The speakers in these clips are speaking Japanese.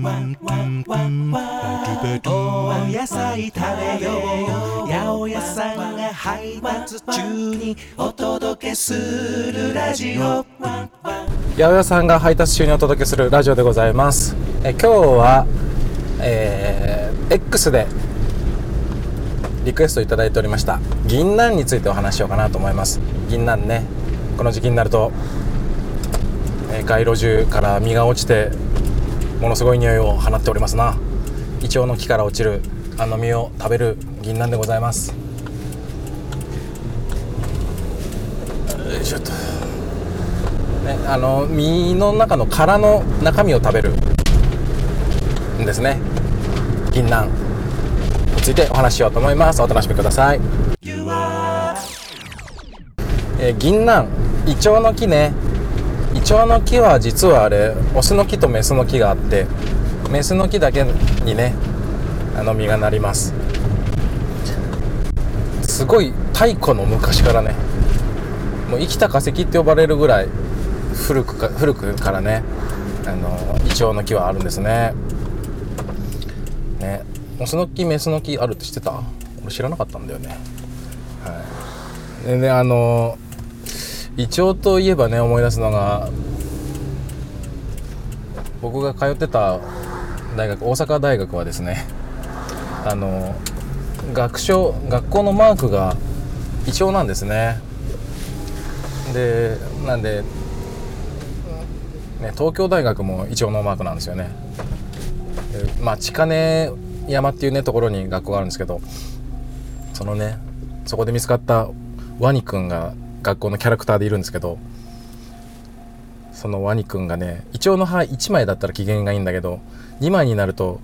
お野菜食べよう。八百屋さんが配達中にお届けするラジオ。八百屋さんが配達中にお届けするラジオでございます。え今日は、えー X でリクエストいただいておりました。銀杏についてお話ししようかなと思います。銀杏ね。この時期になると、えー街路樹から実が落ちてものすごい匂いを放っておりますな。イチョウの木から落ちるあの実を食べる銀杏でございます。よいしょっと。ね、あの実の中の殻の中身を食べるんですね。銀杏。についてお話ししようと思います。お楽しみください、えー銀杏。イチョウの木ね。イチョウの木は実はあれオスの木とメスの木があってメスの木だけにねあの実がなります。すごい太古の昔からねもう生きた化石って呼ばれるぐらい古くか古くからねあのイチョウの木はあるんですね。ねオスの木メスの木あるって知ってた？俺知らなかったんだよね。はい。でねあのイチョウといえばね思い出すのが僕が通ってた大学大阪大学はですねあの学章学校のマークがイチョウなんですね。でなんで、ね、東京大学もイチョウのマークなんですよね。まあ千金山っていうねところに学校があるんですけどそのねそこで見つかったワニくんが学校のキャラクターでいるんですけどそのワニくんがねイチョウの葉1枚だったら機嫌がいいんだけど2枚になると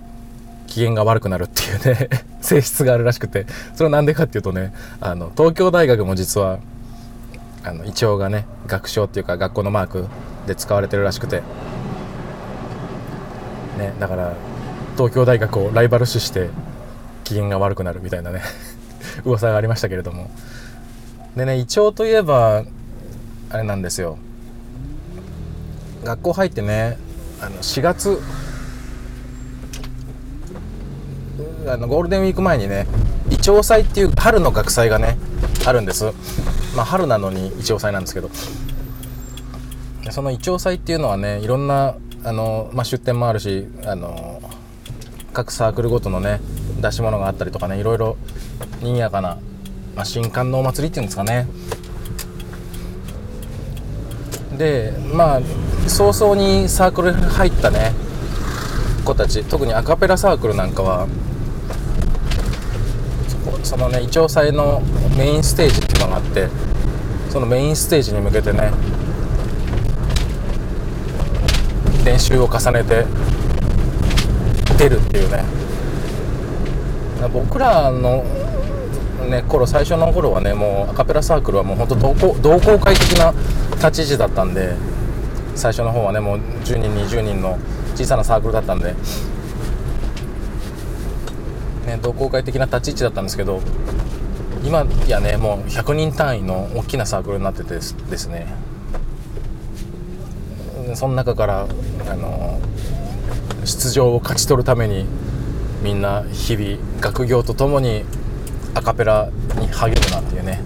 機嫌が悪くなるっていうね 性質があるらしくてそれは何でかっていうとねあの東京大学も実はあのイチョウがね学章っていうか学校のマークで使われてるらしくて。ねだから東京大学をライバル視して機嫌が悪くなるみたいなね 噂がありましたけれども。でねイチョウといえばあれなんですよ。学校入ってねあの4月あのゴールデンウィーク前にねイチョウ祭っていう春の学祭がねあるんです。まあ春なのにイチョウ祭なんですけど。そのイチョウ祭っていうのはねいろんなあの、まあ、出店もあるしあの各サークルごとのね出し物があったりとかねいろいろ賑やかな、まあ、新刊のお祭りっていうんですかね。でまあ早々にサークル入ったね。子たち。特にアカペラサークルなんかはそそのねイチョウ祭のメインステージっていうのがあってそのメインステージに向けてね練習を重ねて出るっていうね。僕らのね頃最初の頃はねもうアカペラサークルはもう本当同好同好会的な立ち位置だったんで最初の方はねもう10人20人の小さなサークルだったんで、ね、同好会的な立ち位置だったんですけど今やねもう100人単位の大きなサークルになっててですですね。その中からあの出場を勝ち取るためにみんな日々学業とともにアカペラに励むなんていうね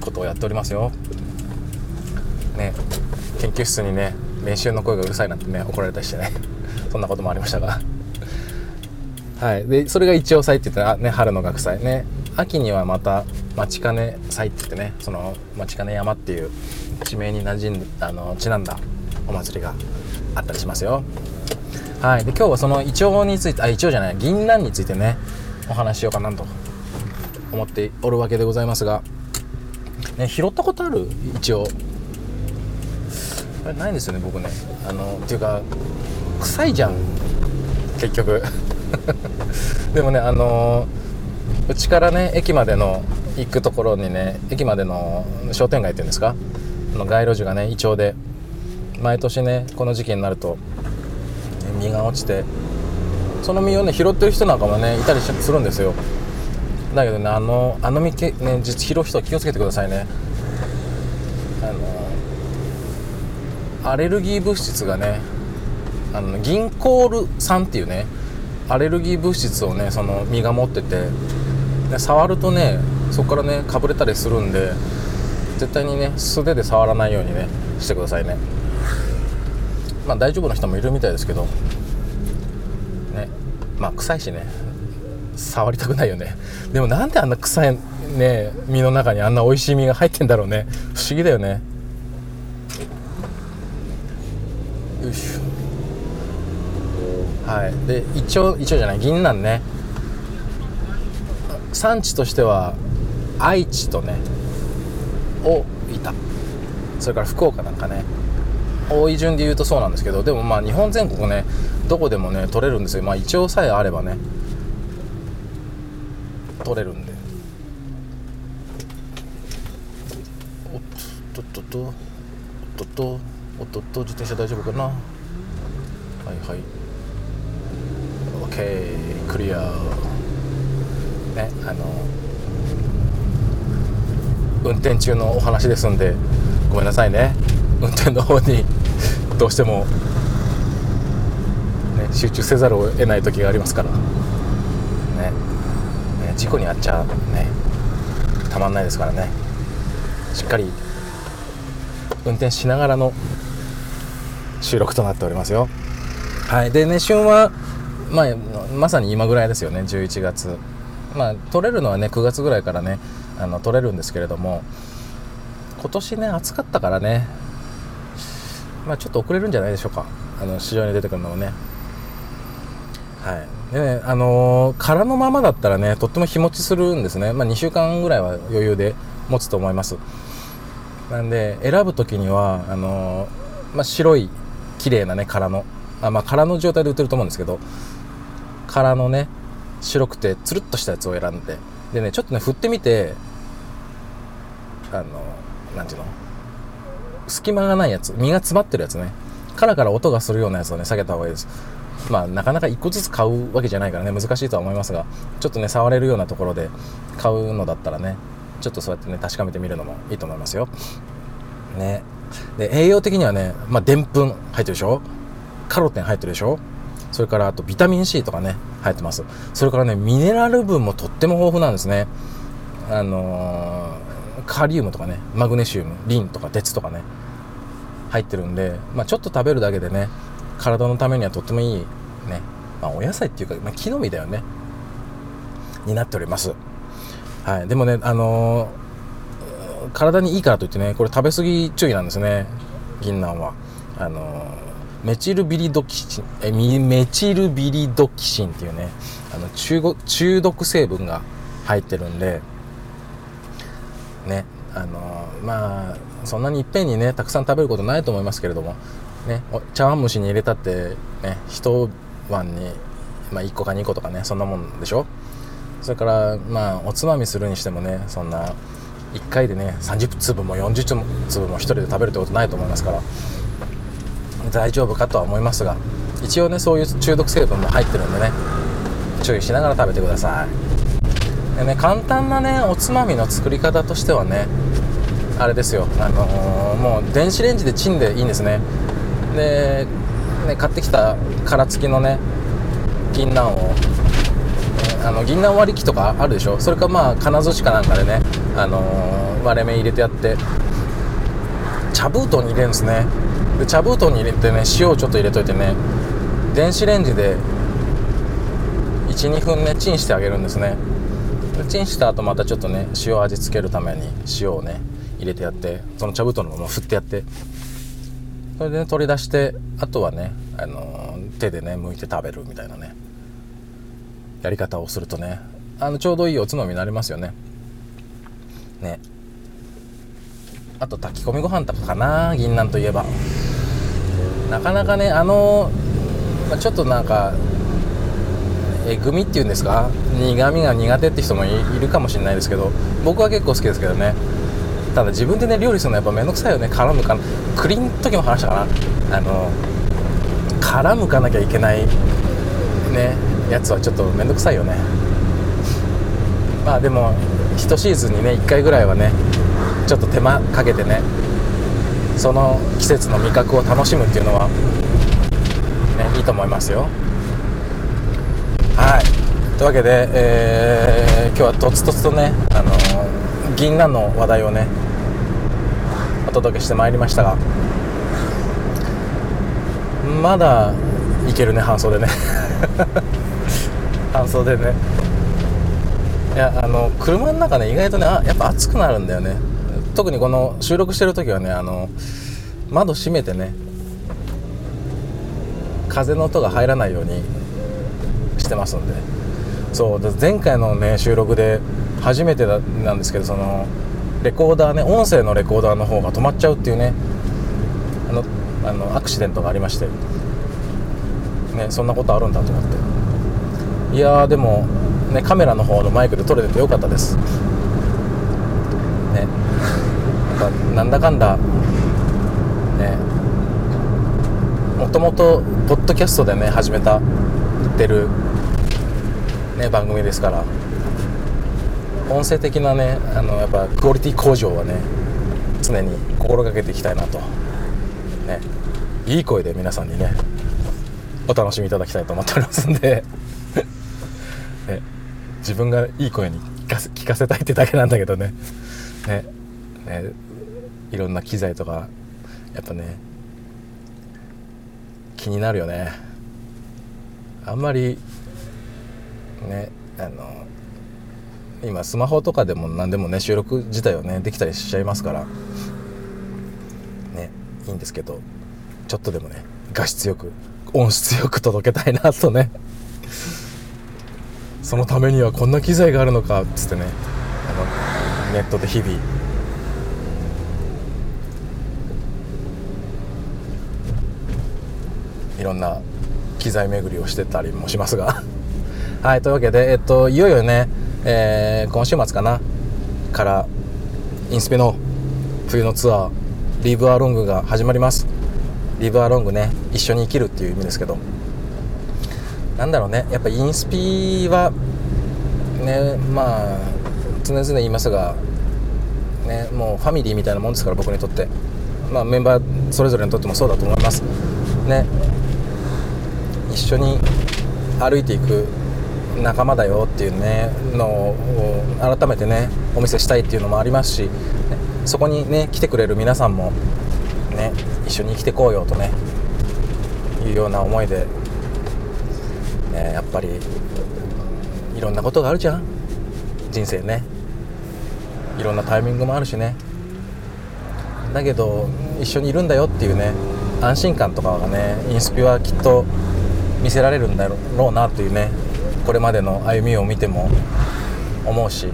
ことをやっておりますよ。ね研究室にね練習の声がうるさいなんてね怒られたりしてね そんなこともありましたが。はい。でそれが一応祭って言ったらね春の学祭。ね秋にはまた待ちかね祭って言ってねその待ちかね山っていう地名に馴染んあのちなんだお祭りがあったりしますよ。はい。で今日はそのイチョウについてあイチョウじゃない銀杏についてねお話しようかなと思っておるわけでございますが、ね、拾ったことある？イチョウあれないんですよね僕ね。あのっていうか臭いじゃん。結局。でもねあのうちからね駅までの行くところにね駅までの商店街っていうんですか？の街路樹がねイチョウで毎年ねこの時期になると実が落ちてその実をね拾ってる人なんかもねいたりするんですよ。だけどねあのあの実けね実拾う人は気をつけてくださいね。あのアレルギー物質がねあの銀コール酸っていうねアレルギー物質をねその身が持っててで触るとねそこからねかぶれたりするんで絶対にね素手で触らないようにねしてくださいね。まあ大丈夫な人もいるみたいですけど。ね。まあ臭いしね。触りたくないよね。でもなんであんな臭いね身の中にあんな美味しい身が入ってんだろうね。不思議だよね。よいしょ。はい。で一応一応じゃない。銀杏ね。産地としては愛知とねをいた。それから福岡なんかね。多い順で言うとそうなんですけどでもまあ日本全国ねどこでもね取れるんですよ。まあ一応さえあればね取れるんで。おっとっとっとおっとっとおっとっと自転車大丈夫かな？はいはい。OK クリア。ねあの運転中のお話ですんでごめんなさいね。運転の方にどうしても、ね、集中せざるを得ない時がありますから。ね。ね事故に遭っちゃねたまんないですからね。しっかり運転しながらの収録となっておりますよ。はい。でね旬は、まあ、まさに今ぐらいですよね。11月。まあ取れるのはね9月ぐらいからねあの取れるんですけれども今年ね暑かったからね。まあちょっと遅れるんじゃないでしょうか。あの市場に出てくるのもね。はい。でねあのー空のままだったらねとっても日持ちするんですね。まあ2週間ぐらいは余裕で持つと思います。なんで選ぶ時にはあのーまあ、白い綺麗なね殻の。あまあ殻の状態で売ってると思うんですけど殻のね白くてつるっとしたやつを選んで。でねちょっとね振ってみてあのなんていうの？隙間がないやつ。身が詰まってるやつね。カラカラ音がするようなやつをね下げた方がいいです。まあなかなか1個ずつ買うわけじゃないからね難しいとは思いますがちょっとね触れるようなところで買うのだったらねちょっとそうやってね確かめてみるのもいいと思いますよ。ね。で栄養的にはねまあでんぷん入ってるでしょ？カロテン入ってるでしょ？それからあとビタミン C とかね入ってます。それからねミネラル分もとっても豊富なんですね。あのーカリウムとかねマグネシウムリンとか鉄とかね入ってるんで、まあ、ちょっと食べるだけでね体のためにはとってもいいね、まあ、お野菜っていうか、まあ、木の実だよね。になっております。はい。でもねあのー体にいいからといってねこれ食べ過ぎ注意なんですね。銀杏は。あのーメチルビリドキシン。えメチルビリドキシンっていうねあの中中毒成分が入ってるんでねあのまあそんなにいっぺんにねたくさん食べることないと思いますけれどもね茶碗蒸しに入れたってね一碗に、まあ、1個か2個とかねそんなもんでしょ？それからまあおつまみするにしてもねそんな1回でね30粒も40粒も1人で食べるってことないと思いますから大丈夫かとは思いますが一応ねそういう中毒成分も入ってるんでね注意しながら食べてください。でね簡単なねおつまみの作り方としてはねあれですよ。あのーもう電子レンジでチンでいいんですね。でね買ってきた殻付きのね銀杏をねあの銀杏割り器とかあるでしょ？それかまあ金槌かなんかでね、あのー割れ目入れてやって。茶封筒に入れるんですね。で茶封筒に入れてね塩をちょっと入れといてね電子レンジで12分ねチンしてあげるんですね。チンした後またちょっとね塩味付けるために塩をね入れてやってその茶封筒のまま振ってやって。それで、ね、取り出してあとはね、あのー手でね剥いて食べるみたいなねやり方をするとねあのちょうどいいおつまみになりますよね。ね。あと炊き込みご飯とかかな銀杏といえば。なかなかねあのまあちょっとなんかえぐみっていうんですか？苦みが苦手って人もいるかもしれないですけど僕は結構好きですけどね。ただ自分でね料理するのやっぱめんどくさいよね。絡むかな。栗の時も話したかな。あの絡むかなきゃいけないねやつはちょっとめんどくさいよね。まあでも1シーズンにね1回ぐらいはねちょっと手間かけてねその季節の味覚を楽しむっていうのは、ね、いいと思いますよ。はい。というわけで、えー、今日はとつとつとね、あのー、銀杏の話題をねお届けしてまいりましたがまだいけるね半袖ね。半袖ね。いやあの車の中ね意外とねあやっぱ暑くなるんだよね。特にこの収録してる時はねあの窓閉めてね風の音が入らないようにしてますんで。そう前回のね収録で初めてなんですけどそのレコーダーね音声のレコーダーの方が止まっちゃうっていうねあのあのアクシデントがありまして。ねそんなことあるんだと思って。いやでもねカメラの方のマイクで撮れててよかったです。ね。なんだかんだねもともとポッドキャストでね始めたってる、ね、番組ですから。音声的なねあのやっぱクオリティ向上はね常に心がけていきたいなと。ね。いい声で皆さんにねお楽しみいただきたいと思っておりますんで。ね、自分がいい声に聞かせ聞かせたいってだけなんだけどね。ね。ね。いろんな機材とかやっぱね気になるよね。あんまりねあの今スマホとかでも何でもね収録自体はねできたりしちゃいますからねいいんですけどちょっとでもね画質よく音質よく届けたいなとね。そのためにはこんな機材があるのかっつってねあのネットで日々いろんな機材巡りをしてたりもしますが。はいというわけで、えっと、いよいよね、えー、今週末かなからインスペの冬のツアーリブアロングが始まります。リブアロングね一緒に生きるっていう意味ですけど。なんだろうねやっぱインスピはねまあ常々言いますがねもうファミリーみたいなもんですから僕にとって。まあメンバーそれぞれにとってもそうだと思います。ね一緒に歩いていく仲間だよっていうねのを改めてねお見せしたいっていうのもありますし、ね、そこにね来てくれる皆さんもね一緒に生きてこうよとねいうような思いで、ね、やっぱりいろんなことがあるじゃん。人生ね。いろんなタイミングもあるしね。だけど一緒にいるんだよっていうね安心感とかがねインスピはきっと見せられるんだろうなというねこれまでの歩みを見ても思うし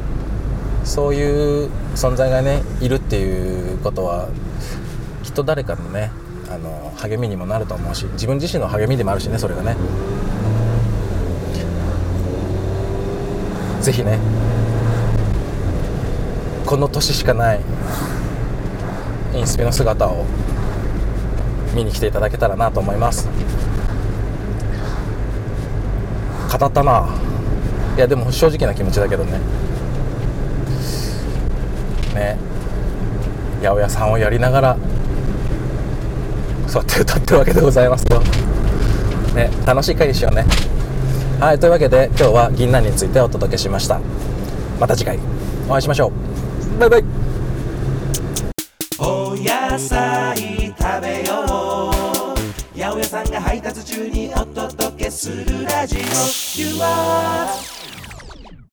そういう存在がねいるっていうことはきっと誰かのねあの励みにもなると思うし自分自身の励みでもあるしねそれがね。是非ねこの年しかないインスピの姿を見に来ていただけたらなと思います。語ったな。いやでも正直な気持ちだけどね。ね。八百屋さんをやりながらそうやって歌ってるわけでございますよ。ね。楽しい回にしようね。はいというわけで今日は銀杏についてお届けしました。また次回。お会いしましょう。バイバイ。お野菜食べよう。八百屋さんが配達中にお届けするラジオ。You are